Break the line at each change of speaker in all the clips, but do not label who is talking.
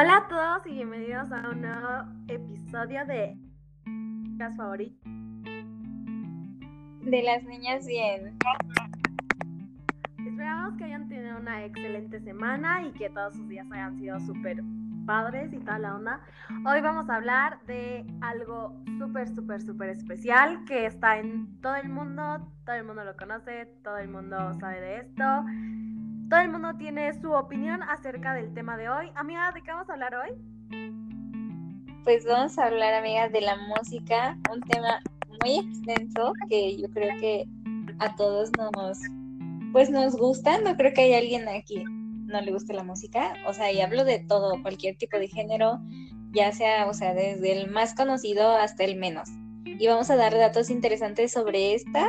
Hola a todos y bienvenidos a un nuevo episodio de podcast favorito
de las niñas bien.
Esperamos que hayan tenido una excelente semana y que todos sus días hayan sido súper padres y toda la onda. Hoy vamos a hablar de algo súper, súper, súper especial que está en todo el mundo, todo el mundo lo conoce, todo el mundo sabe de esto todo el mundo tiene su opinión acerca del tema de hoy. Amiga, ¿de qué vamos a hablar hoy?
Pues vamos a hablar, amiga, de la música, un tema muy extenso que yo creo que a todos nos, pues nos gusta. No creo que haya alguien aquí no le guste la música. O sea, y hablo de todo, cualquier tipo de género, ya sea, o sea, desde el más conocido hasta el menos. Y vamos a dar datos interesantes sobre esta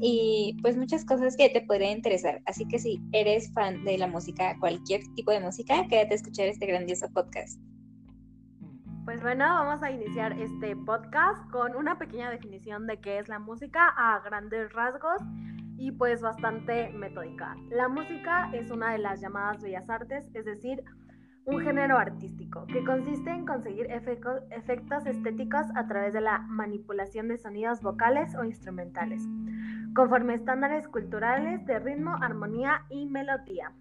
y pues muchas cosas que te podrían interesar. Así que si eres fan de la música, cualquier tipo de música, quédate a escuchar este grandioso podcast.
Pues bueno, vamos a iniciar este podcast con una pequeña definición de qué es la música a grandes rasgos y pues bastante metódica. La música es una de las llamadas bellas artes, es decir, un género artístico que consiste en conseguir efectos estéticos a través de la manipulación de sonidos vocales o instrumentales conforme estándares culturales de ritmo, armonía y melodía.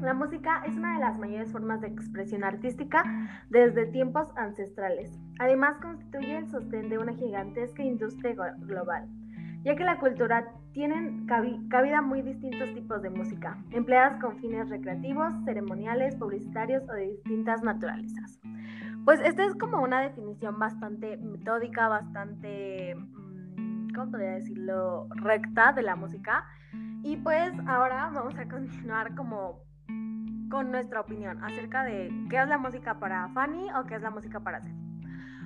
La música es una de las mayores formas de expresión artística desde tiempos ancestrales. Además, constituye el sostén de una gigantesca industria global, ya que la cultura tiene cabida muy distintos tipos de música, empleadas con fines recreativos, ceremoniales, publicitarios o de distintas naturalezas. Pues esta es como una definición bastante metódica, bastante ¿cómo podría decirlo?, recta de la música. Y pues ahora vamos a continuar como con nuestra opinión acerca de qué es la música para Fanny o qué es la música para Seth.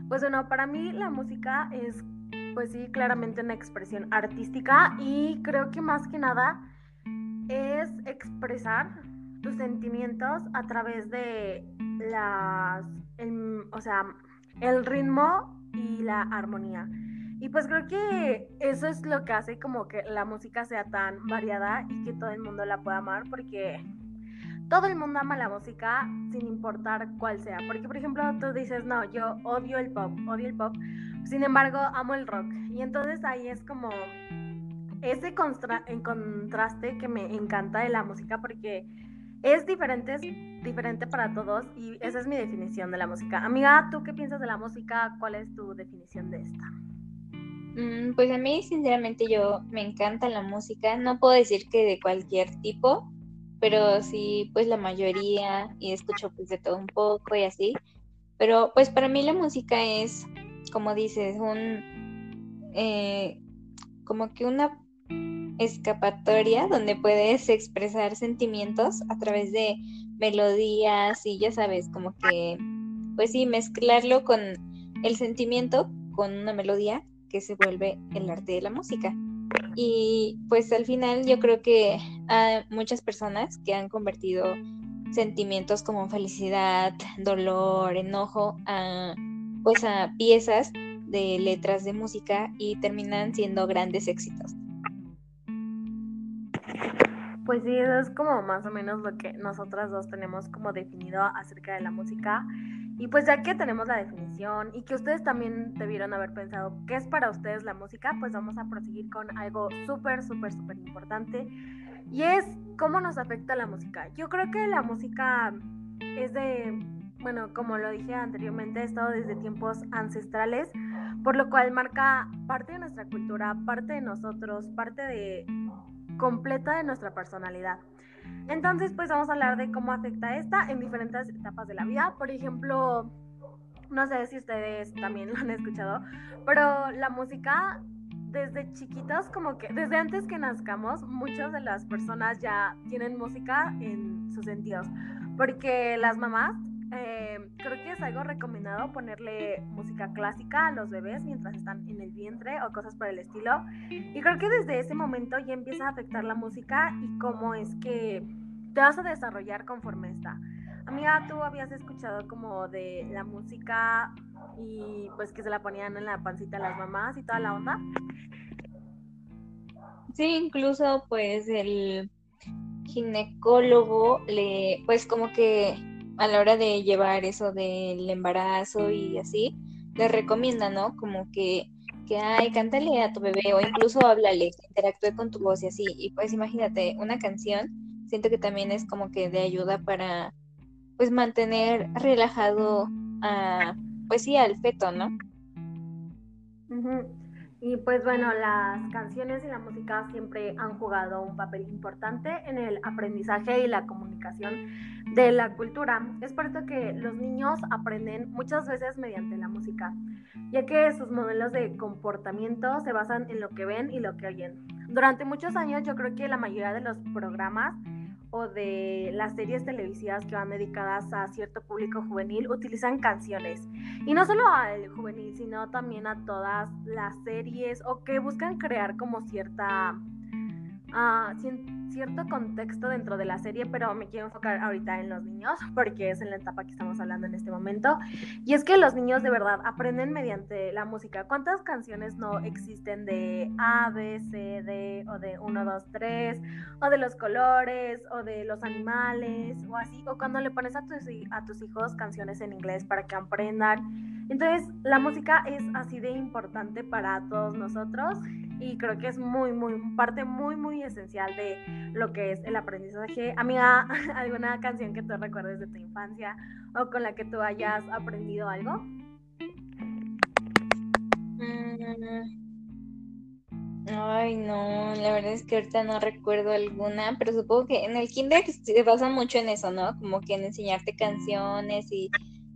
Pues bueno, para mí la música es, pues sí, claramente una expresión artística y creo que más que nada es expresar tus sentimientos a través de las, o sea, el ritmo y la armonía. Y pues creo que eso es lo que hace como que la música sea tan variada y que todo el mundo la pueda amar porque todo el mundo ama la música sin importar cuál sea. Porque por ejemplo tú dices, no, yo odio el pop, odio el pop, sin embargo amo el rock. Y entonces ahí es como ese en contraste que me encanta de la música porque es diferente, es diferente para todos y esa es mi definición de la música. Amiga, ¿tú qué piensas de la música? ¿Cuál es tu definición de esta?
Mm, pues a mí, sinceramente, yo me encanta la música. No puedo decir que de cualquier tipo, pero sí, pues la mayoría, y escucho pues de todo un poco y así. Pero pues para mí la música es, como dices, un, eh, como que una escapatoria donde puedes expresar sentimientos a través de melodías y ya sabes, como que, pues sí, mezclarlo con el sentimiento con una melodía que se vuelve el arte de la música. Y pues al final yo creo que hay muchas personas que han convertido sentimientos como felicidad, dolor, enojo a pues a piezas de letras de música y terminan siendo grandes éxitos.
Pues sí, eso es como más o menos lo que nosotras dos tenemos como definido acerca de la música. Y pues ya que tenemos la definición y que ustedes también debieron haber pensado qué es para ustedes la música, pues vamos a proseguir con algo súper, súper, súper importante. Y es cómo nos afecta la música. Yo creo que la música es de, bueno, como lo dije anteriormente, ha estado desde tiempos ancestrales, por lo cual marca parte de nuestra cultura, parte de nosotros, parte de completa de nuestra personalidad. Entonces, pues vamos a hablar de cómo afecta esta en diferentes etapas de la vida. Por ejemplo, no sé si ustedes también lo han escuchado, pero la música desde chiquitos, como que desde antes que nazcamos, muchas de las personas ya tienen música en sus sentidos, porque las mamás eh, creo que es algo recomendado ponerle música clásica a los bebés mientras están en el vientre o cosas por el estilo. Y creo que desde ese momento ya empieza a afectar la música y cómo es que te vas a desarrollar conforme está. Amiga, ¿tú habías escuchado como de la música y pues que se la ponían en la pancita a las mamás y toda la onda?
Sí, incluso pues el ginecólogo le, pues como que a la hora de llevar eso del embarazo y así, les recomienda, ¿no? Como que, que, ay, cántale a tu bebé o incluso háblale, interactúe con tu voz y así. Y pues imagínate, una canción, siento que también es como que de ayuda para, pues, mantener relajado a, pues sí, al feto, ¿no?
Y pues bueno, las canciones y la música siempre han jugado un papel importante en el aprendizaje y la comunicación de la cultura. Es por que los niños aprenden muchas veces mediante la música, ya que sus modelos de comportamiento se basan en lo que ven y lo que oyen. Durante muchos años yo creo que la mayoría de los programas o de las series televisivas que van dedicadas a cierto público juvenil utilizan canciones. Y no solo al juvenil, sino también a todas las series o que buscan crear como cierta... Uh, cierto contexto dentro de la serie, pero me quiero enfocar ahorita en los niños, porque es en la etapa que estamos hablando en este momento. Y es que los niños de verdad aprenden mediante la música. ¿Cuántas canciones no existen de A, B, C, D, o de 1, 2, 3, o de los colores, o de los animales, o así? O cuando le pones a tus, a tus hijos canciones en inglés para que aprendan. Entonces, la música es así de importante para todos nosotros y creo que es muy, muy, parte muy, muy esencial de lo que es el aprendizaje. Amiga, ¿alguna canción que tú recuerdes de tu infancia o con la que tú hayas aprendido algo?
Mm. Ay, no, la verdad es que ahorita no recuerdo alguna, pero supongo que en el kinder se basa mucho en eso, ¿no? Como que en enseñarte canciones y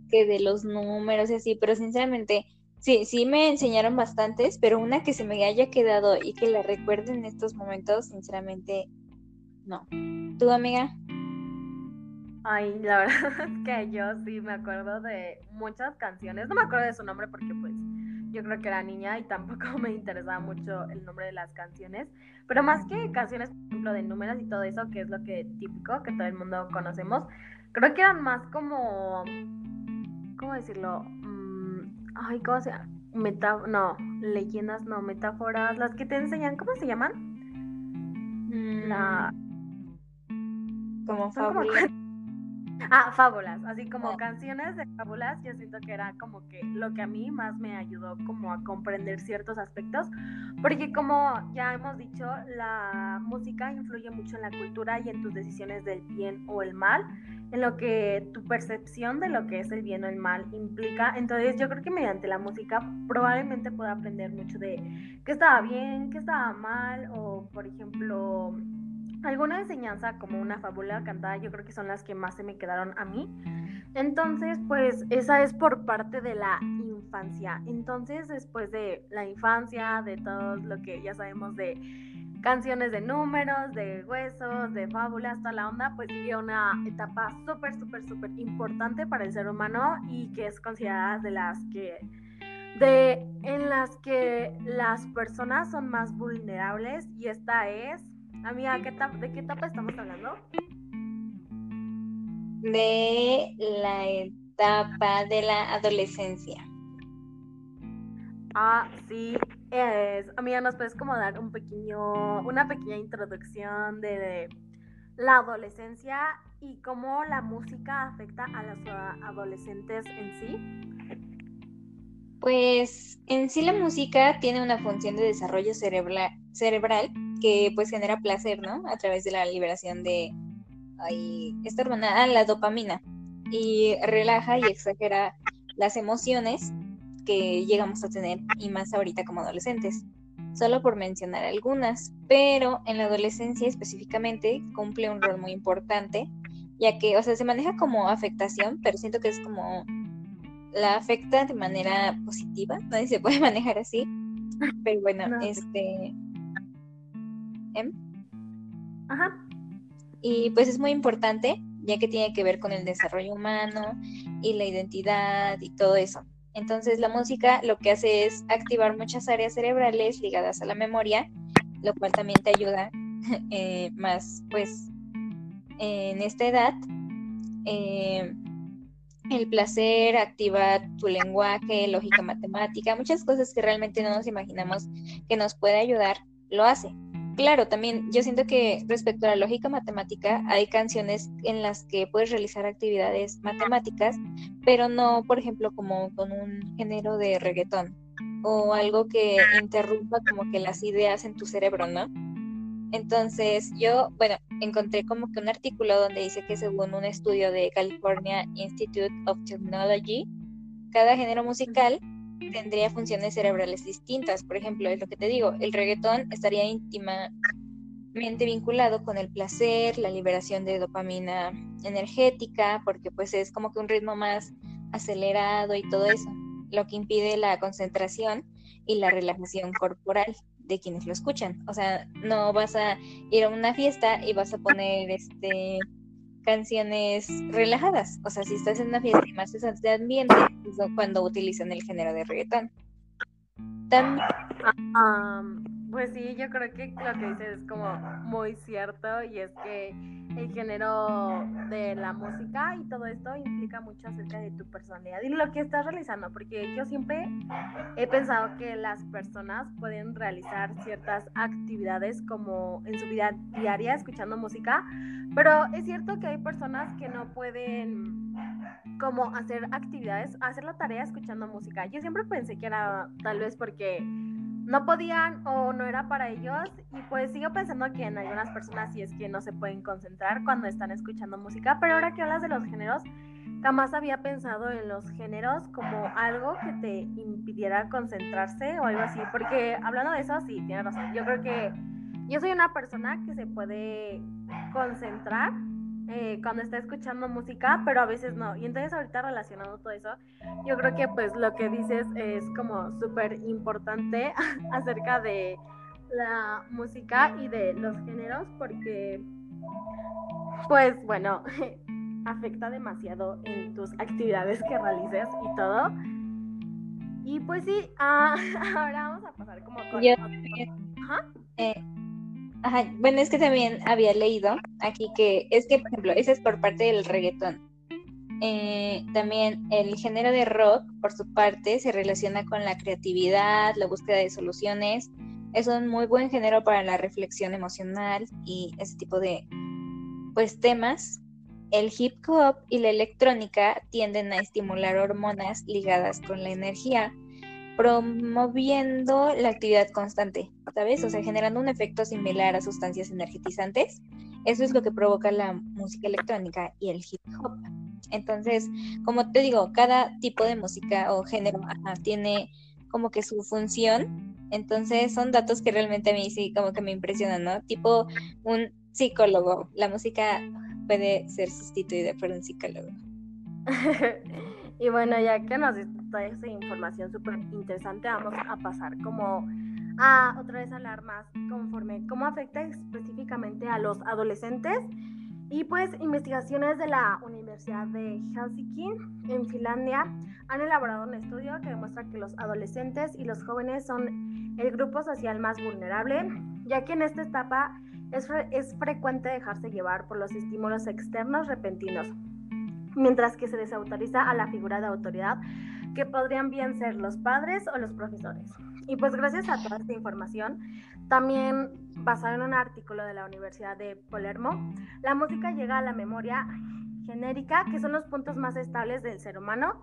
que de los números y así, pero sinceramente Sí, sí me enseñaron bastantes, pero una que se me haya quedado y que la recuerde en estos momentos, sinceramente, no. ¿Tu amiga?
Ay, la verdad es que yo sí me acuerdo de muchas canciones. No me acuerdo de su nombre porque pues yo creo que era niña y tampoco me interesaba mucho el nombre de las canciones. Pero más que canciones, por ejemplo, de números y todo eso, que es lo que típico, que todo el mundo conocemos, creo que eran más como, ¿cómo decirlo? Ay, ¿cómo se llama? Meta no, leyendas, no, metáforas, las que te enseñan, ¿cómo se llaman?
Mm. La... Como
fábulas. Ah, fábulas, así como ah. canciones de fábulas, yo siento que era como que lo que a mí más me ayudó como a comprender ciertos aspectos, porque como ya hemos dicho, la música influye mucho en la cultura y en tus decisiones del bien o el mal, en lo que tu percepción de lo que es el bien o el mal implica. Entonces yo creo que mediante la música probablemente pueda aprender mucho de qué estaba bien, qué estaba mal, o por ejemplo alguna enseñanza como una fábula cantada, yo creo que son las que más se me quedaron a mí. Entonces, pues esa es por parte de la infancia. Entonces, después de la infancia, de todo lo que ya sabemos de canciones de números, de huesos, de fábulas, toda la onda, pues sigue una etapa súper, súper, súper importante para el ser humano y que es considerada de las que de en las que las personas son más vulnerables y esta es, amiga, ¿qué ¿de qué etapa estamos hablando?
De la etapa de la adolescencia.
Ah, sí, es, amiga, ¿nos puedes como dar un pequeño, una pequeña introducción de, la adolescencia y cómo la música afecta a los adolescentes en sí?
Pues en sí la música tiene una función de desarrollo cerebral que pues genera placer, ¿no? A través de la liberación de ay, esta hormona, ah, la dopamina, y relaja y exagera las emociones que llegamos a tener y más ahorita como adolescentes, solo por mencionar algunas, pero en la adolescencia específicamente cumple un rol muy importante, ya que, o sea, se maneja como afectación, pero siento que es como la afecta de manera positiva, no se puede manejar así, pero bueno, este...
Ajá.
Y pues es muy importante, ya que tiene que ver con el desarrollo humano y la identidad y todo eso. Entonces la música lo que hace es activar muchas áreas cerebrales ligadas a la memoria, lo cual también te ayuda eh, más pues en esta edad. Eh, el placer activa tu lenguaje, lógica matemática, muchas cosas que realmente no nos imaginamos que nos puede ayudar, lo hace. Claro, también yo siento que respecto a la lógica matemática, hay canciones en las que puedes realizar actividades matemáticas, pero no, por ejemplo, como con un género de reggaetón o algo que interrumpa como que las ideas en tu cerebro, ¿no? Entonces yo, bueno, encontré como que un artículo donde dice que según un estudio de California Institute of Technology, cada género musical tendría funciones cerebrales distintas. Por ejemplo, es lo que te digo, el reggaetón estaría íntimamente vinculado con el placer, la liberación de dopamina energética, porque pues es como que un ritmo más acelerado y todo eso, lo que impide la concentración y la relajación corporal de quienes lo escuchan. O sea, no vas a ir a una fiesta y vas a poner este canciones relajadas. O sea, si estás en una fiesta y más estás de ambiente, es cuando utilizan el género de reggaetón.
También... Pues sí, yo creo que lo que dices es como muy cierto y es que el género de la música y todo esto implica mucho acerca de tu personalidad y lo que estás realizando, porque yo siempre he pensado que las personas pueden realizar ciertas actividades como en su vida diaria escuchando música, pero es cierto que hay personas que no pueden como hacer actividades, hacer la tarea escuchando música. Yo siempre pensé que era tal vez porque no podían o no era para ellos y pues sigo pensando que en algunas personas sí es que no se pueden concentrar cuando están escuchando música, pero ahora que hablas de los géneros, jamás había pensado en los géneros como algo que te impidiera concentrarse o algo así, porque hablando de eso, sí, tienes razón, yo creo que yo soy una persona que se puede concentrar eh, cuando está escuchando música, pero a veces no. Y entonces ahorita relacionando todo eso, yo creo que pues lo que dices es como súper importante acerca de la música y de los géneros, porque pues bueno, afecta demasiado en tus actividades que realices y todo. Y pues sí, ah, ahora vamos a pasar como con...
Eh, bueno, es que también había leído aquí que es que, por ejemplo, ese es por parte del reggaetón. Eh, también el género de rock, por su parte, se relaciona con la creatividad, la búsqueda de soluciones. Es un muy buen género para la reflexión emocional y ese tipo de pues temas. El hip hop y la electrónica tienden a estimular hormonas ligadas con la energía, promoviendo la actividad constante, ¿sabes? O sea, generando un efecto similar a sustancias energetizantes. Eso es lo que provoca la música electrónica y el hip hop. Entonces, como te digo, cada tipo de música o género tiene como que su función. Entonces, son datos que realmente a mí sí como que me impresionan, ¿no? Tipo un psicólogo. La música puede ser sustituida por un psicólogo.
y bueno, ya que nos toda esa información súper interesante, vamos a pasar como a otra vez hablar más conforme cómo afecta específicamente a los adolescentes. Y pues investigaciones de la Universidad de Helsinki en Finlandia han elaborado un estudio que demuestra que los adolescentes y los jóvenes son el grupo social más vulnerable, ya que en esta etapa es, es frecuente dejarse llevar por los estímulos externos repentinos, mientras que se desautoriza a la figura de autoridad que podrían bien ser los padres o los profesores. Y pues gracias a toda esta información, también basado en un artículo de la Universidad de Palermo, la música llega a la memoria genérica, que son los puntos más estables del ser humano,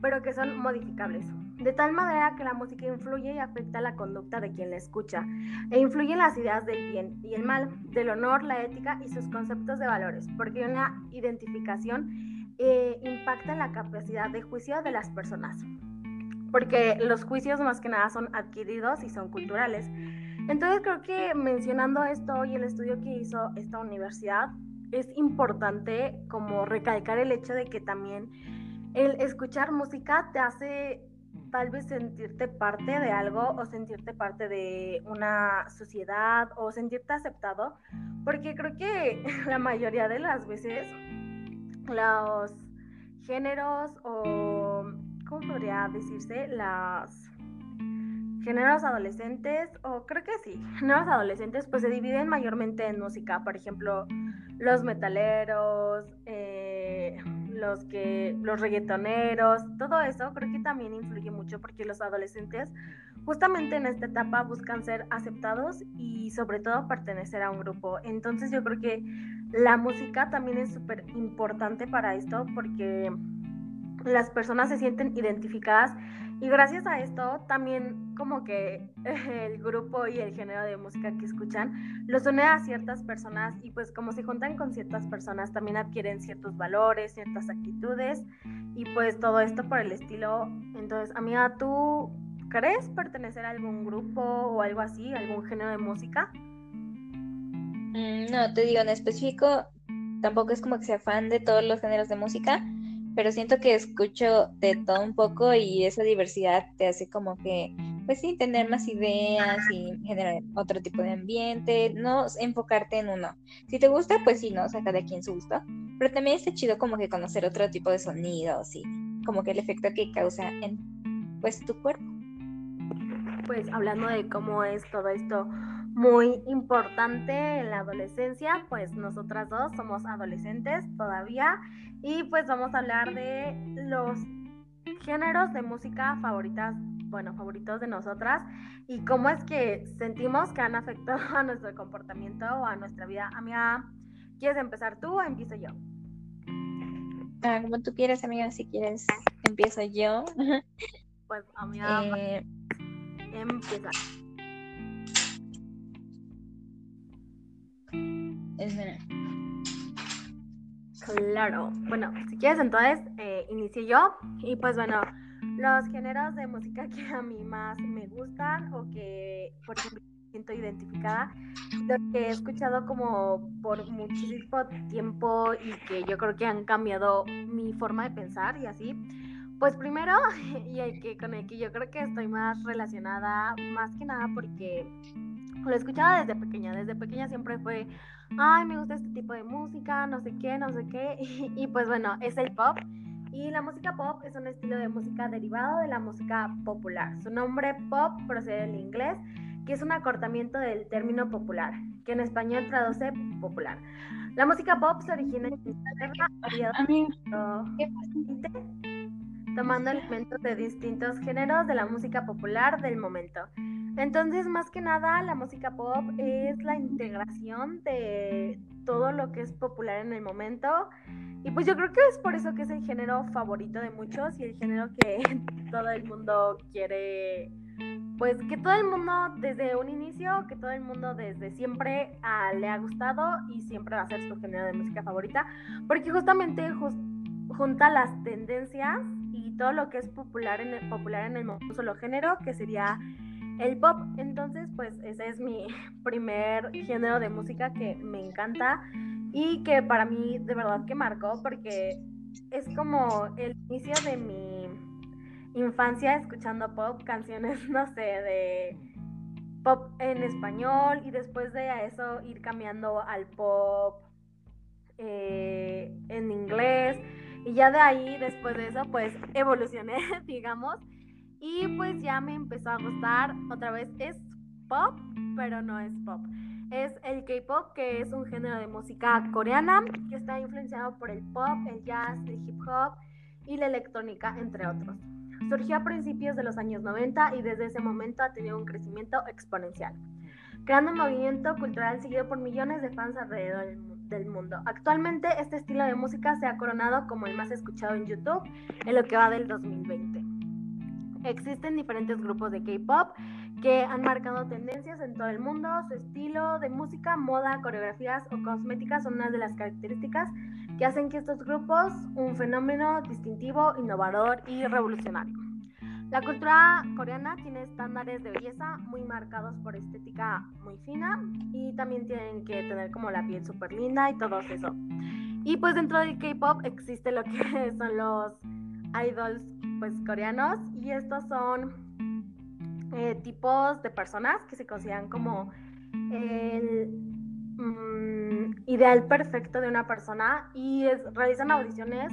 pero que son modificables. De tal manera que la música influye y afecta la conducta de quien la escucha, e influye en las ideas del bien y el mal, del honor, la ética y sus conceptos de valores, porque una identificación eh, impacta en la capacidad de juicio de las personas, porque los juicios más que nada son adquiridos y son culturales. Entonces creo que mencionando esto y el estudio que hizo esta universidad, es importante como recalcar el hecho de que también el escuchar música te hace tal vez sentirte parte de algo o sentirte parte de una sociedad o sentirte aceptado, porque creo que la mayoría de las veces los géneros o, ¿cómo podría decirse? Las géneros adolescentes, o creo que sí, géneros adolescentes, pues se dividen mayormente en música, por ejemplo, los metaleros, eh, los que, los reggaetoneros, todo eso creo que también influye mucho porque los adolescentes justamente en esta etapa buscan ser aceptados y sobre todo pertenecer a un grupo. Entonces yo creo que la música también es súper importante para esto porque las personas se sienten identificadas y gracias a esto también como que el grupo y el género de música que escuchan los une a ciertas personas y pues como se juntan con ciertas personas también adquieren ciertos valores, ciertas actitudes y pues todo esto por el estilo. Entonces, amiga, ¿tú crees pertenecer a algún grupo o algo así, algún género de música?
Mm, no, te digo en específico, tampoco es como que sea fan de todos los géneros de música pero siento que escucho de todo un poco y esa diversidad te hace como que, pues sí, tener más ideas y generar otro tipo de ambiente, no enfocarte en uno. Si te gusta, pues sí, no, saca de quien su gusto, pero también está chido como que conocer otro tipo de sonidos y como que el efecto que causa en, pues, tu cuerpo.
Pues hablando de cómo es todo esto muy importante en la adolescencia, pues nosotras dos somos adolescentes todavía y pues vamos a hablar de los géneros de música favoritas, bueno, favoritos de nosotras y cómo es que sentimos que han afectado a nuestro comportamiento o a nuestra vida. Amiga, ¿quieres empezar tú o empiezo yo?
Ah, como tú quieras, amiga, si quieres, empiezo yo.
Pues, amiga, eh... empieza. Claro. Bueno, si quieres entonces eh, inicio yo. Y pues bueno, los géneros de música que a mí más me gustan o que, por ejemplo, siento identificada, lo que he escuchado como por muchísimo tiempo y que yo creo que han cambiado mi forma de pensar y así. Pues primero, y el que con el que yo creo que estoy más relacionada, más que nada porque lo escuchaba desde pequeña, desde pequeña siempre fue ay, me gusta este tipo de música, no sé qué, no sé qué. Y, pues bueno, es el pop. Y la música pop es un estilo de música derivado de la música popular. Su nombre pop procede del inglés, que es un acortamiento del término popular, que en español traduce popular. La música pop se origina en Inglaterra, tomando elementos de distintos géneros de la música popular del momento. Entonces, más que nada, la música pop es la integración de todo lo que es popular en el momento. Y pues yo creo que es por eso que es el género favorito de muchos y el género que todo el mundo quiere, pues que todo el mundo desde un inicio, que todo el mundo desde siempre ah, le ha gustado y siempre va a ser su género de música favorita, porque justamente junta las tendencias todo lo que es popular en el, popular en el solo género, que sería el pop. Entonces, pues ese es mi primer género de música que me encanta y que para mí de verdad que marcó porque es como el inicio de mi infancia escuchando pop, canciones, no sé, de pop en español y después de eso ir cambiando al pop eh, en inglés y ya de ahí, después de eso, pues evolucioné, digamos, y pues ya me empezó a gustar, otra vez es pop, pero no es pop. Es el K-pop, que es un género de música coreana que está influenciado por el pop, el jazz, el hip hop y la electrónica, entre otros. Surgió a principios de los años 90 y desde ese momento ha tenido un crecimiento exponencial, creando un movimiento cultural seguido por millones de fans alrededor del mundo. Actualmente este estilo de música se ha coronado como el más escuchado en YouTube en lo que va del 2020. Existen diferentes grupos de K-pop que han marcado tendencias en todo el mundo. Su estilo de música, moda, coreografías o cosméticas son una de las características que hacen que estos grupos un fenómeno distintivo, innovador y revolucionario. La cultura coreana tiene estándares de belleza muy marcados por estética muy fina y también tienen que tener como la piel súper linda y todo eso. Y pues dentro del K-pop existe lo que son los idols pues coreanos y estos son eh, tipos de personas que se consideran como el mm, ideal perfecto de una persona y realizan audiciones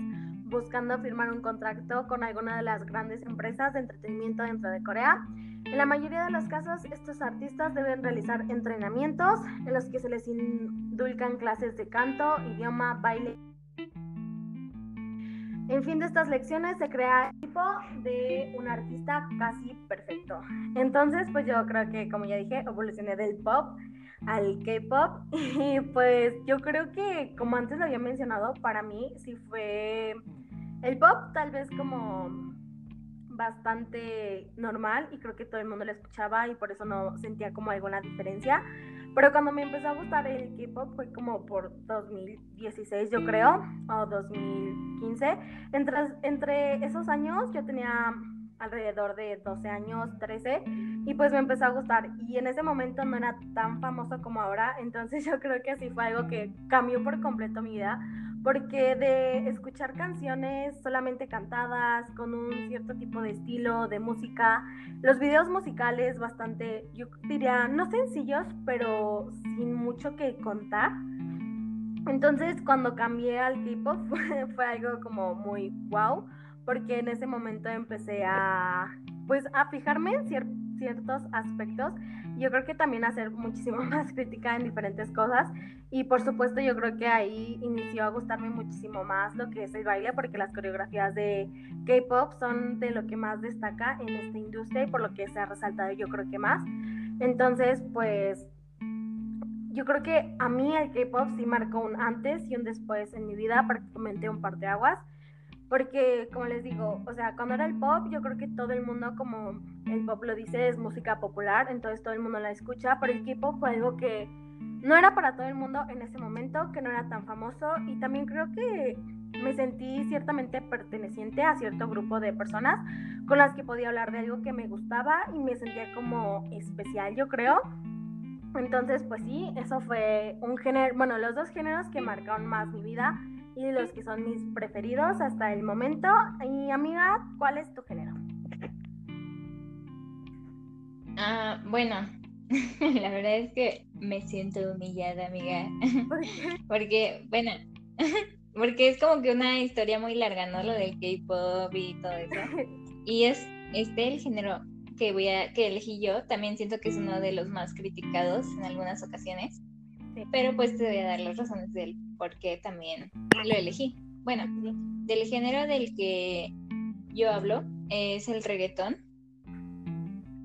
buscando firmar un contrato con alguna de las grandes empresas de entretenimiento dentro de Corea. En la mayoría de los casos, estos artistas deben realizar entrenamientos en los que se les indulcan clases de canto, idioma, baile En fin de estas lecciones se crea el tipo de un artista casi perfecto. Entonces, pues yo creo que, como ya dije, evolucioné del pop al K-pop y pues yo creo que, como antes lo había mencionado, para mí sí fue el pop tal vez como bastante normal y creo que todo el mundo lo escuchaba y por eso no sentía como alguna diferencia. Pero cuando me empezó a gustar el K-pop fue como por 2016, yo creo, o 2015. Entre, entre esos años yo tenía alrededor de 12 años, 13, y pues me empezó a gustar. Y en ese momento no era tan famoso como ahora, entonces yo creo que así fue algo que cambió por completo mi vida, porque de escuchar canciones solamente cantadas, con un cierto tipo de estilo, de música, los videos musicales bastante, yo diría, no sencillos, pero sin mucho que contar. Entonces cuando cambié al K-Pop fue, algo como muy wow, porque en ese momento empecé a, pues, a fijarme en ciertos aspectos yo creo que también hacer muchísimo más crítica en diferentes cosas y por supuesto yo creo que ahí inició a gustarme muchísimo más lo que es el baile porque las coreografías de K-pop son de lo que más destaca en esta industria y por lo que se ha resaltado yo creo que más. Entonces pues yo creo que a mí el K-pop sí marcó un antes y un después en mi vida, prácticamente un par de aguas porque, como les digo, o sea, cuando era el pop, yo creo que todo el mundo, como el pop lo dice, es música popular, entonces todo el mundo la escucha, pero el K-pop fue algo que no era para todo el mundo en ese momento, que no era tan famoso, y también creo que me sentí ciertamente perteneciente a cierto grupo de personas con las que podía hablar de algo que me gustaba y me sentía como especial, yo creo. Entonces, pues sí, eso fue un género, bueno, los dos géneros que marcaron más mi vida y los que son mis preferidos hasta el momento. Y amiga, ¿cuál es tu género?
Ah, bueno, la verdad es que me siento humillada, amiga. porque, bueno, porque es como que una historia muy larga, ¿no? Lo del K-pop y todo eso. Y es este el género que voy a que elegí yo, también siento que es uno de los más criticados en algunas ocasiones. Pero pues te voy a dar las razones del por qué también lo elegí. Bueno, del género del que yo hablo es el reggaetón.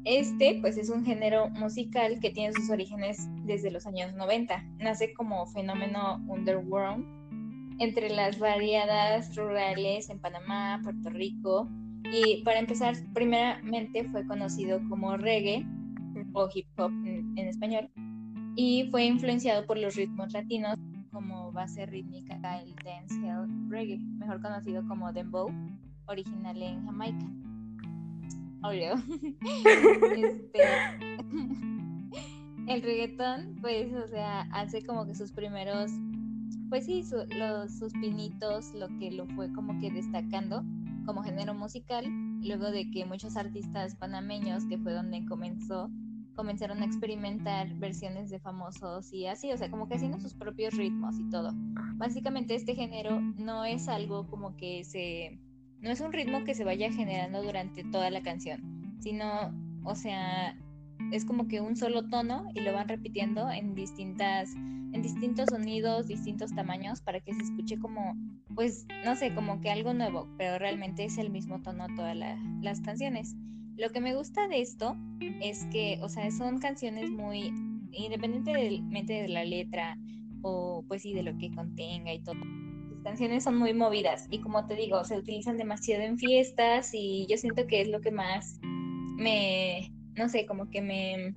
Este, pues, es un género musical que tiene sus orígenes desde los años 90. Nace como fenómeno underworld entre las variadas rurales en Panamá, Puerto Rico. Y para empezar, primeramente fue conocido como reggae o hip hop en español y fue influenciado por los ritmos latinos como base rítmica el dancehall reggae, mejor conocido como dembow, original en Jamaica. Obvio. este, el reggaetón, pues, o sea, hace como que sus primeros, pues sí, los, sus pinitos, lo que lo fue como que destacando como género musical, luego de que muchos artistas panameños, que fue donde comenzó, comenzaron a experimentar versiones de famosos y así, o sea, como que haciendo sus propios ritmos y todo. Básicamente este género no es algo como que se, no es un ritmo que se vaya generando durante toda la canción, sino, o sea, es como que un solo tono y lo van repitiendo en distintas en distintos sonidos, distintos tamaños para que se escuche como pues no sé, como que algo nuevo, pero realmente es el mismo tono todas las canciones. Lo que me gusta de esto es que, o sea, son canciones muy, independientemente de la letra o pues sí de lo que contenga y todo. Las canciones son muy movidas y como te digo, se utilizan demasiado en fiestas y yo siento que es lo que más me, no sé, como que me,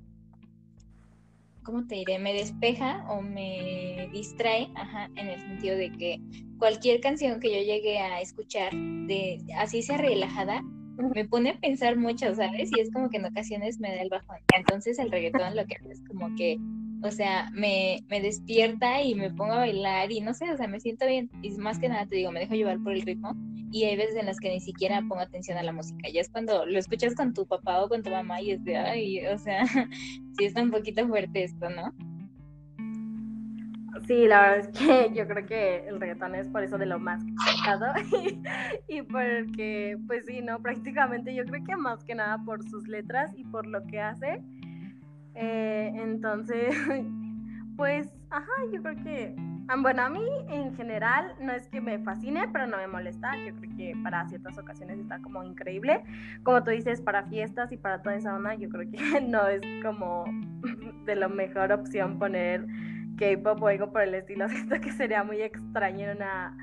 ¿cómo te diré? Me despeja o me distrae, ajá, en el sentido de que cualquier canción que yo llegue a escuchar, de así sea relajada, me pone a pensar mucho, ¿sabes? Y es como que en ocasiones me da el bajón. Entonces el reggaetón lo que hace es como que, o sea, me, me despierta y me pongo a bailar y no sé, o sea, me siento bien. Y más que nada te digo, me dejo llevar por el ritmo y hay veces en las que ni siquiera pongo atención a la música. Ya es cuando lo escuchas con tu papá o con tu mamá y es de, ay, o sea, sí está un poquito fuerte esto, ¿no?
Sí, la verdad es que yo creo que el reggaetón es por eso de lo más criticado y, porque, pues sí, ¿no? Prácticamente yo creo que más que nada por sus letras y por lo que hace. Eh, entonces, pues, ajá, yo creo que Ah, bueno, a mí en general no es que me fascine, pero no me molesta. Yo creo que para ciertas ocasiones está como increíble. Como tú dices, para fiestas y para toda esa onda, yo creo que no es como de la mejor opción poner K-pop o algo por el estilo. Siento que sería muy extraño en, una,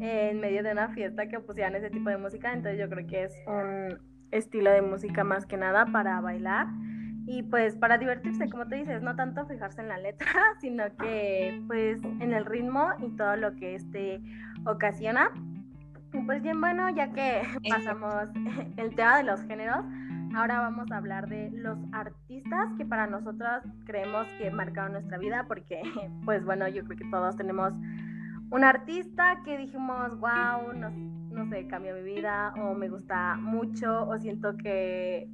en medio de una fiesta que pusieran ese tipo de música. Entonces yo creo que es un estilo de música más que nada para bailar y pues para divertirse, como te dices, no tanto fijarse en la letra, sino que pues en el ritmo y todo lo que este ocasiona. Pues bien bueno, ya que pasamos el tema de los géneros, ahora vamos a hablar de los artistas que para nosotros creemos que marcaron nuestra vida, porque pues bueno, yo creo que todos tenemos un artista que dijimos, wow, no, no sé, cambió mi vida o me gusta mucho o siento que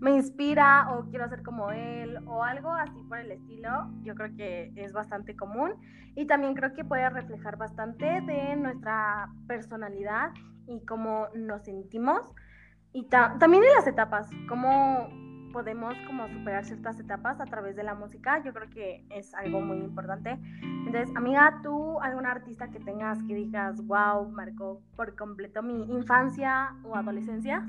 me inspira o quiero ser como él o algo así por el estilo, yo creo que es bastante común y también creo que puede reflejar bastante de nuestra personalidad y cómo nos sentimos y también en las etapas, cómo podemos como superar ciertas etapas a través de la música, yo creo que es algo muy importante. Entonces, amiga, ¿tú algún artista que tengas que digas, wow, marcó por completo mi infancia o adolescencia?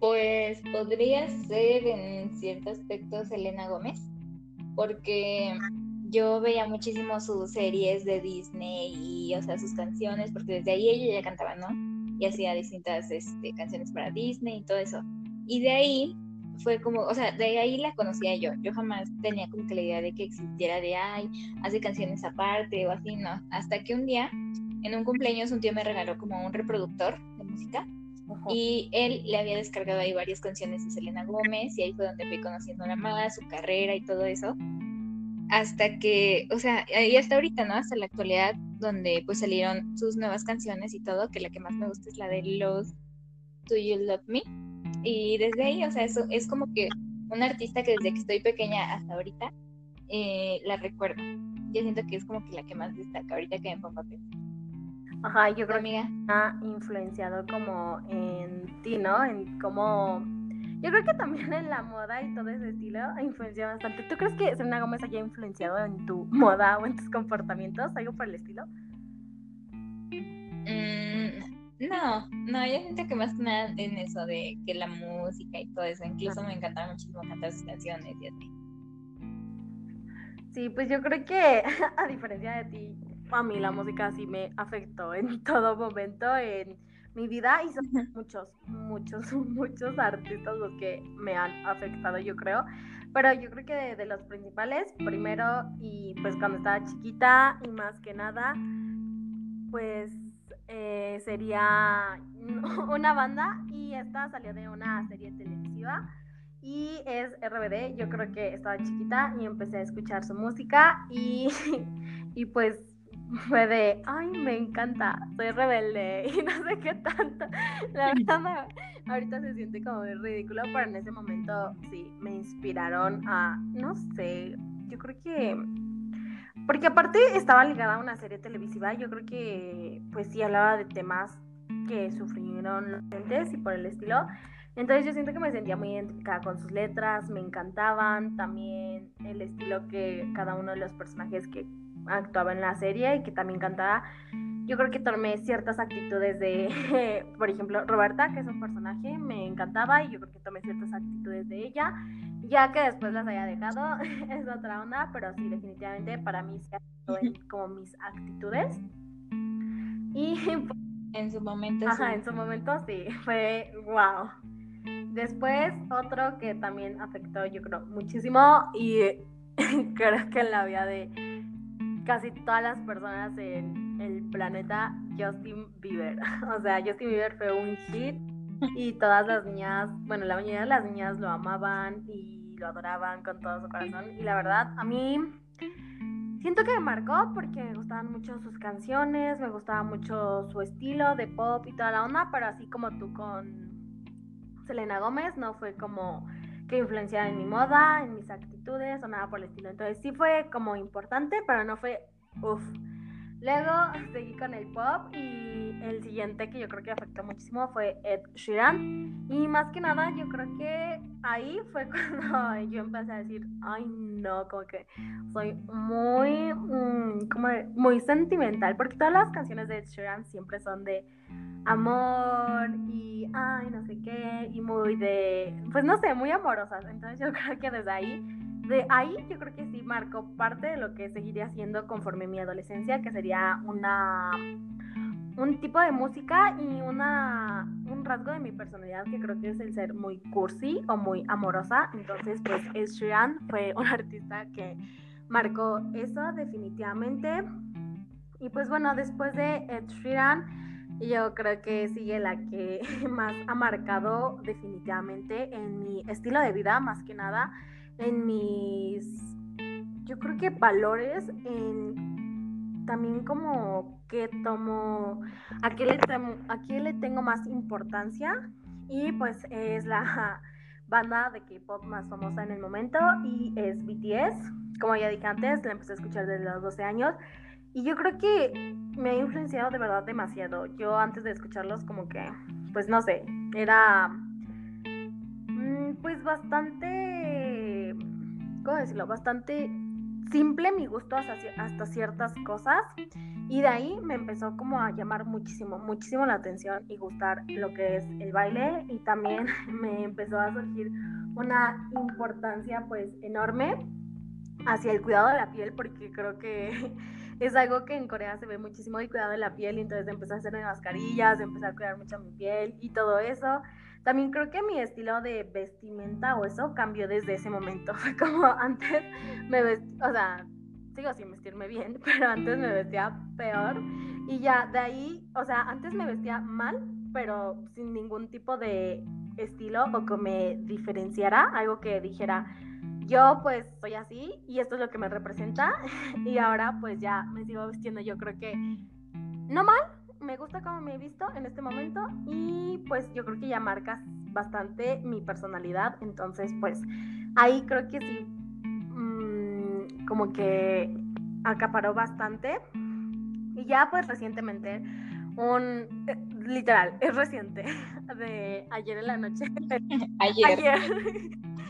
Pues podría ser en cierto aspecto Selena Gómez, porque yo veía muchísimo sus series de Disney y, o sea, sus canciones, porque desde ahí ella ya cantaba, ¿no? Y hacía distintas este, canciones para Disney y todo eso. Y de ahí fue como, o sea, de ahí la conocía yo. Yo jamás tenía como que la idea de que existiera de, ay, hace canciones aparte o así, no. Hasta que un día, en un cumpleaños, un tío me regaló como un reproductor de música y él le había descargado ahí varias canciones de Selena Gómez y ahí fue donde fui conociéndola más, su carrera y todo eso. Hasta que, o sea, y hasta ahorita, ¿no? Hasta la actualidad, donde pues salieron sus nuevas canciones y todo, que la que más me gusta es la de Los Do You Love Me. Y desde ahí, o sea, eso es como que un artista que desde que estoy pequeña hasta ahorita eh, la recuerdo. Yo siento que es como que la que más destaca ahorita que me pongo a pensar.
Ajá, yo creo que ha influenciado como en ti, ¿no? En cómo... Yo creo que también en la moda y todo ese estilo ha influenciado bastante. ¿Tú crees que Selena Gómez haya influenciado en tu moda o en tus comportamientos? ¿Algo por el estilo?
Mm, no, no, yo siento que más que nada en eso de que la música y todo eso. Incluso me encantaba muchísimo cantar sus canciones y así.
Sí, pues yo creo que a diferencia de ti, a mí la música sí me afectó en todo momento en mi vida y son muchos, muchos, muchos artistas los que me han afectado, yo creo. Pero yo creo que de, los principales, primero y pues cuando estaba chiquita y más que nada, pues eh, sería una banda y esta salió de una serie televisiva y es RBD. Yo creo que estaba chiquita y empecé a escuchar su música y, y pues fue de, ay, me encanta, soy rebelde y no sé qué tanto. La verdad, ahorita se siente como ridículo, pero en ese momento sí, me inspiraron a, no sé, yo creo que... Porque aparte estaba ligada a una serie televisiva, yo creo que pues sí hablaba de temas que sufrieron los gentes y por el estilo. Entonces yo siento que me sentía muy identificada con sus letras, me encantaban también el estilo que cada uno de los personajes que actuaba en la serie y que también cantaba, yo creo que tomé ciertas actitudes de, por ejemplo, Roberta, que es un personaje, me encantaba y yo creo que tomé ciertas actitudes de ella, ya que después las haya dejado, es otra onda, pero sí, definitivamente para mí se en como mis actitudes. Y
en su momento
Ajá, en su momento sí, fue wow. Después otro que también afectó yo creo muchísimo y creo que en la vida de casi todas las personas en el planeta Justin Bieber. O sea, Justin Bieber fue un hit y todas las niñas, bueno, la mayoría de las niñas lo amaban y lo adoraban con todo su corazón. Y la verdad, a mí siento que me marcó porque me gustaban mucho sus canciones, me gustaba mucho su estilo de pop y toda la onda, pero así como tú con Selena Gómez, no fue como que influenciara en mi moda, en mis actitudes o nada por el estilo. Entonces sí fue como importante, pero no fue uff. Luego seguí con el pop y el siguiente que yo creo que afectó muchísimo fue Ed Sheeran. Y más que nada yo creo que ahí fue cuando yo empecé a decir, ay no, como que soy muy, mm, como muy sentimental, porque todas las canciones de Ed Sheeran siempre son de amor y ay no sé qué, y muy de, pues no sé, muy amorosas. Entonces yo creo que desde ahí de ahí yo creo que sí marcó parte de lo que seguiría haciendo conforme mi adolescencia, que sería una un tipo de música y una un rasgo de mi personalidad que creo que es el ser muy cursi o muy amorosa. Entonces, pues Ed Sheeran fue un artista que marcó eso definitivamente. Y pues bueno, después de Ed Sheeran, yo creo que sigue la que más ha marcado definitivamente en mi estilo de vida, más que nada en mis, yo creo que valores, en también como que tomo, a qué le, a qué le tengo más importancia y pues es la banda de K-pop más famosa en el momento y es BTS. Como ya dije antes, la empecé a escuchar desde los 12 años y yo creo que me ha influenciado de verdad demasiado. Yo antes de escucharlos como que, pues no sé, era mm, pues bastante ¿cómo decirlo? Bastante simple mi gusto hasta, ciertas cosas y de ahí me empezó como a llamar muchísimo, muchísimo la atención y gustar lo que es el baile y también me empezó a surgir una importancia pues enorme hacia el cuidado de la piel porque creo que es algo que en Corea se ve muchísimo el cuidado de la piel y entonces empecé a hacerme mascarillas, empecé a cuidar mucho mi piel y todo eso también creo que mi estilo de vestimenta o eso cambió desde ese momento. Como antes me vestía, o sea, sigo sin vestirme bien, pero antes me vestía peor. Y ya de ahí, o sea, antes me vestía mal, pero sin ningún tipo de estilo o que me diferenciara, algo que dijera, yo pues soy así y esto es lo que me representa. y ahora pues ya me sigo vistiendo yo creo que no mal, me gusta cómo me he visto en este momento y pues yo creo que ya marcas bastante mi personalidad, entonces pues ahí creo que sí, mm, como que acaparó bastante. Y ya pues recientemente un eh, literal es reciente de ayer en la noche.
Ayer, ayer.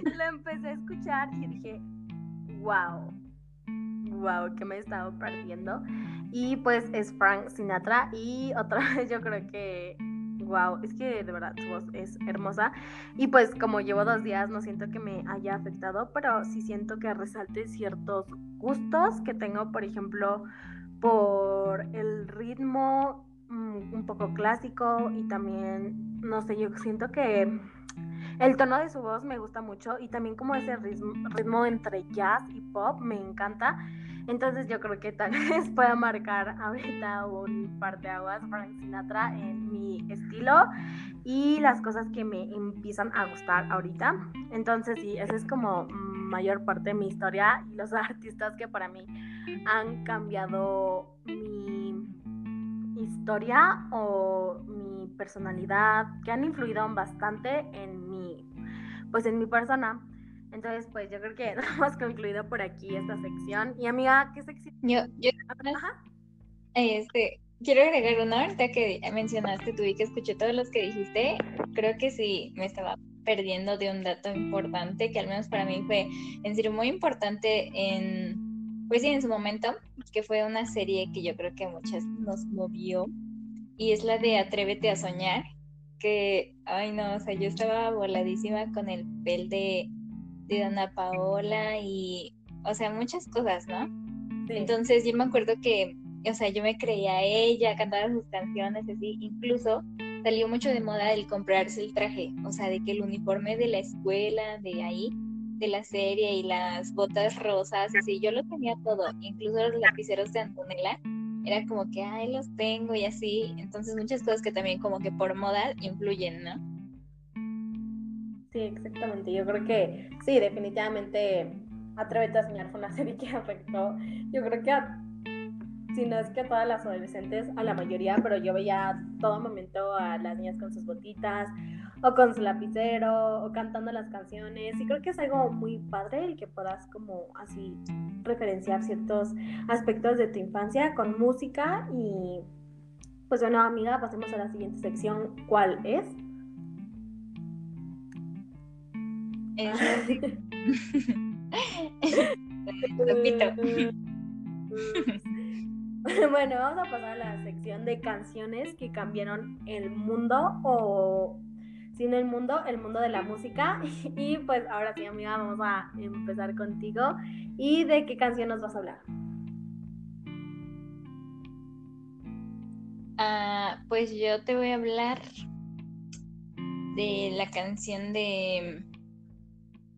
Lo empecé a escuchar y dije wow wow que me he estado perdiendo y pues es Frank Sinatra y otra vez yo creo que, wow, es que de verdad su voz es hermosa. Y pues como llevo dos días no siento que me haya afectado, pero sí siento que resalte ciertos gustos que tengo, por ejemplo, por el ritmo mm, un poco clásico y también, no sé, yo siento que el tono de su voz me gusta mucho y también como ese ritmo, entre jazz y pop me encanta. Entonces yo creo que tal vez pueda marcar ahorita un par de aguas Frank Sinatra en mi estilo y las cosas que me empiezan a gustar ahorita. Entonces sí, esa es como mayor parte de mi historia y los artistas que para mí han cambiado mi historia o mi personalidad, que han influido bastante en mi, pues en mi persona. Entonces, pues yo creo que hemos concluido por aquí esta sección. Y amiga, ¿qué sección?
Yo, yo Este, quiero agregar una ahorita que mencionaste tú y que escuché todos los que dijiste. Creo que sí, me estaba perdiendo de un dato importante que al menos para mí fue en serio muy importante en, pues sí, en su momento, que fue una serie que yo creo que muchas nos movió y es la de Atrévete a soñar, que, ay no, o sea, yo estaba voladísima con el pel de de Dana Paola y, o sea, muchas cosas, ¿no? Entonces yo me acuerdo que, o sea, yo me creía a ella, cantaba sus canciones, así, incluso salió mucho de moda el comprarse el traje, o sea, de que el uniforme de la escuela, de ahí, de la serie y las botas rosas, así, yo lo tenía todo, incluso los lapiceros de Antonella, era como que, ay, los tengo y así, entonces muchas cosas que también como que por moda influyen, ¿no?
Sí, exactamente. Yo creo que sí, definitivamente Atrévete a soñar fue una serie que afectó. Yo creo que si no es que todas las adolescentes, a la mayoría, pero yo veía todo momento a las niñas con sus botitas o con su lapicero o cantando las canciones y creo que es algo muy padre el que puedas como así referenciar ciertos aspectos de tu infancia con música y pues bueno amiga pasemos a la siguiente sección ¿cuál es? Repito. bueno, vamos a pasar a la sección de canciones que cambiaron el mundo o sin el mundo, el mundo de la música. Y pues ahora sí, amiga, vamos a empezar contigo. ¿Y de qué canción nos vas a hablar?
Ah, pues yo te voy a hablar de la canción de,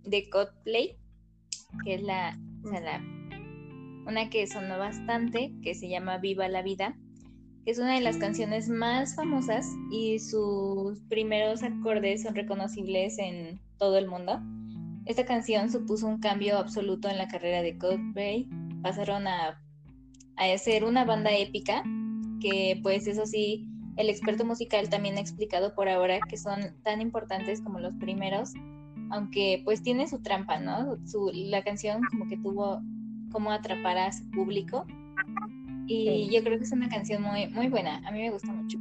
de Coldplay, que es la, la una que sonó bastante, que se llama Viva la Vida, que es una de las canciones más famosas y sus primeros acordes son reconocibles en todo el mundo. Esta canción supuso un cambio absoluto en la carrera de Coldplay. Pasaron a, a ser una banda épica, que pues eso sí, el experto musical también ha explicado por ahora que son tan importantes como los primeros, aunque pues tiene su trampa, ¿no? Su, la canción como que tuvo cómo atrapar a su público. Y yo creo que es una canción muy, muy buena. A mí me gusta mucho.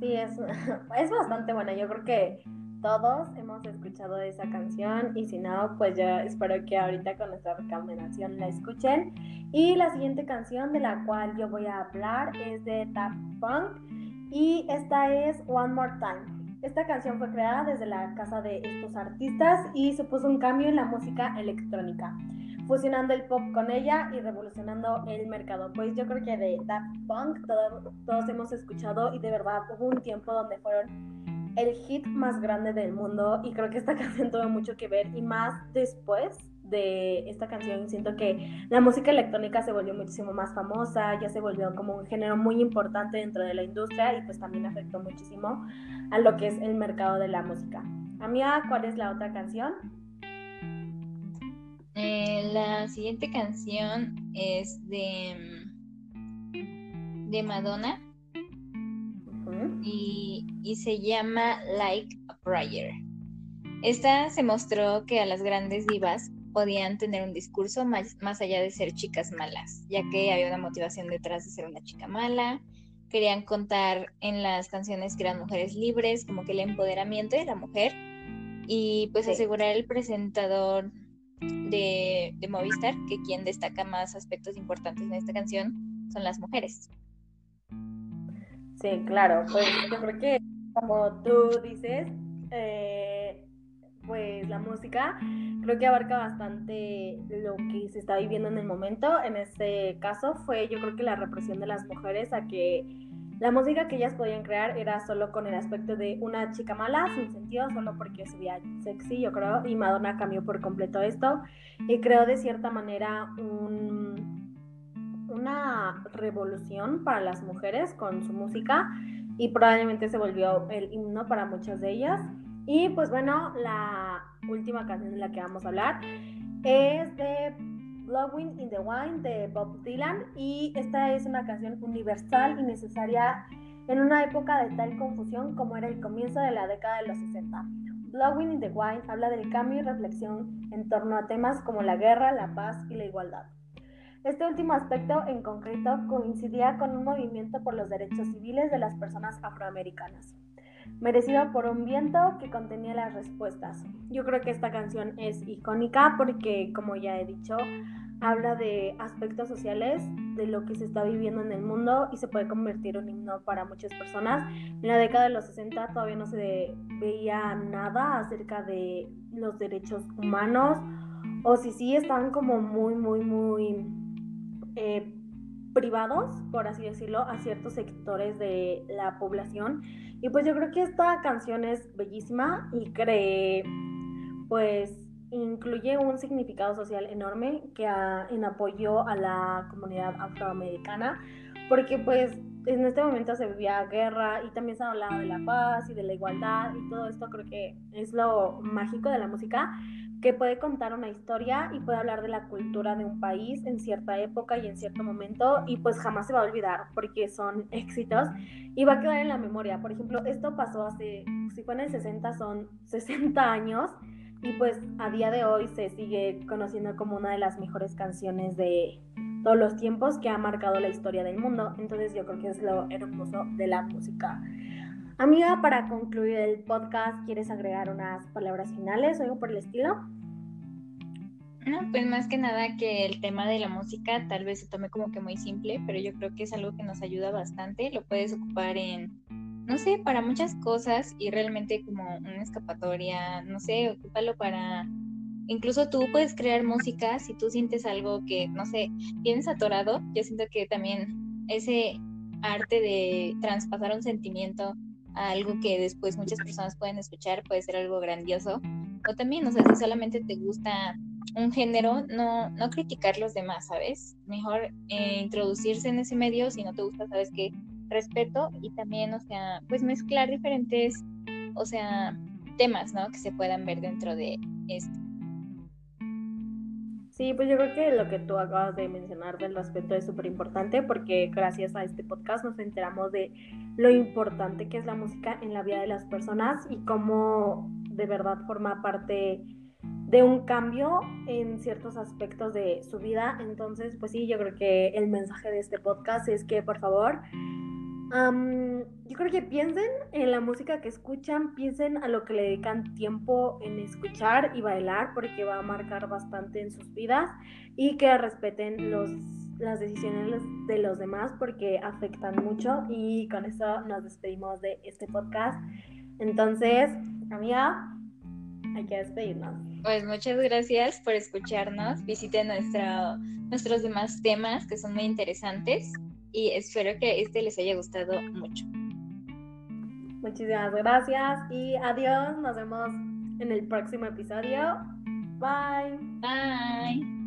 Sí, es, es bastante buena. Yo creo que todos hemos escuchado esa canción y si no, pues ya espero que ahorita con nuestra recomendación la escuchen. Y la siguiente canción de la cual yo voy a hablar es de Tap Punk y esta es One More Time. Esta canción fue creada desde la casa de estos artistas y supuso un cambio en la música electrónica fusionando el pop con ella y revolucionando el mercado. Pues yo creo que de Daft Punk todos hemos escuchado y de verdad hubo un tiempo donde fueron el hit más grande del mundo y creo que esta canción tuvo mucho que ver y más después de esta canción siento que la música electrónica se volvió muchísimo más famosa, ya se volvió como un género muy importante dentro de la industria y pues también afectó muchísimo a lo que es el mercado de la música. Amiga, ¿cuál es la otra canción?
Eh, la siguiente canción es de, de Madonna y, se llama Like a Prayer. Esta se mostró que a las grandes divas podían tener un discurso más, más, allá de ser chicas malas, ya que había una motivación detrás de ser una chica mala. Querían contar en las canciones que eran mujeres libres, como que el empoderamiento de la mujer y pues asegurar el presentador de, Movistar, que quien destaca más aspectos importantes en esta canción son las mujeres.
Sí, claro, pues yo creo que como tú dices, eh, pues la música creo que abarca bastante lo que se está viviendo en el momento. En este caso fue yo creo que la represión de las mujeres a que la música que ellas podían crear era solo con el aspecto de una chica mala, sin sentido, solo porque se veía sexy, yo creo, y Madonna cambió por completo esto y creó de cierta manera una revolución para las mujeres con su música y probablemente se volvió el himno para muchas de ellas. Y pues bueno, la última canción de la que vamos a hablar es de Blowing in the Wine de Bob Dylan y esta es una canción universal y necesaria en una época de tal confusión como era el comienzo de la década de los 60. Blowing in the Wine habla del cambio y reflexión en torno a temas como la guerra, la paz y la igualdad. Este último aspecto en concreto coincidía con un movimiento por los derechos civiles de las personas afroamericanas, merecido por un viento que contenía las respuestas. Yo creo que esta canción es icónica porque, como ya he dicho, habla de aspectos sociales, de lo que se está viviendo en el mundo y se puede convertir en un himno para muchas personas. En la década de los 60 todavía no se veía nada acerca de los derechos humanos o si sí estaban como muy, muy, muy eh, privados, por así decirlo, a ciertos sectores de la población. Y pues yo creo que esta canción es bellísima y cree, pues incluye un significado social enorme que en apoyo a la comunidad afroamericana, porque pues en este momento se vivía guerra y también se hablaba de la paz y de la igualdad y todo esto creo que es lo mágico de la música, que puede contar una historia y puede hablar de la cultura de un país en cierta época y en cierto momento y pues jamás se va a olvidar porque son éxitos y va a quedar en la memoria. Por ejemplo, esto pasó hace, si fue en el 60, son 60 años y pues a día de hoy se sigue conociendo como una de las mejores canciones de todos los tiempos que ha marcado la historia del mundo. Entonces yo creo que es lo hermoso de la música. Amiga, para concluir el podcast, ¿quieres agregar unas palabras finales o algo por el estilo?
No, pues más que nada que el tema de la música tal vez se tome como que muy simple, pero yo creo que es algo que nos ayuda bastante. Lo puedes ocupar en, no sé, para muchas cosas y realmente como una escapatoria, no sé, ocúpalo para... Incluso tú puedes crear música si tú sientes algo que, no sé, tienes atorado. Yo siento que también ese arte de traspasar un sentimiento algo que después muchas personas pueden escuchar, puede ser algo grandioso. O también, o sea, si solamente te gusta un género, no, no criticar los demás, ¿sabes? Mejor eh, introducirse en ese medio, si no te gusta, sabes que respeto y también, o sea, pues mezclar diferentes, o sea, temas, ¿no? Que se puedan ver dentro de esto.
Sí, pues yo creo que lo que tú acabas de mencionar del respeto es súper importante porque gracias a este podcast nos enteramos de lo importante que es la música en la vida de las personas y cómo de verdad forma parte de un cambio en ciertos aspectos de su vida. Entonces, pues sí, yo creo que el mensaje de este podcast es que por favor yo creo que piensen en la música que escuchan, piensen a lo que le dedican tiempo en escuchar y bailar, porque va a marcar bastante en sus vidas y que respeten los, las decisiones de los demás porque afectan mucho. Y con eso nos despedimos de este podcast. Entonces, amiga, hay que despedirnos.
Pues muchas gracias por escucharnos. Visiten nuestro, nuestros demás temas que son muy interesantes y espero que este les haya gustado mucho.
Muchísimas gracias y adiós. Nos vemos en el próximo episodio. Bye.
Bye.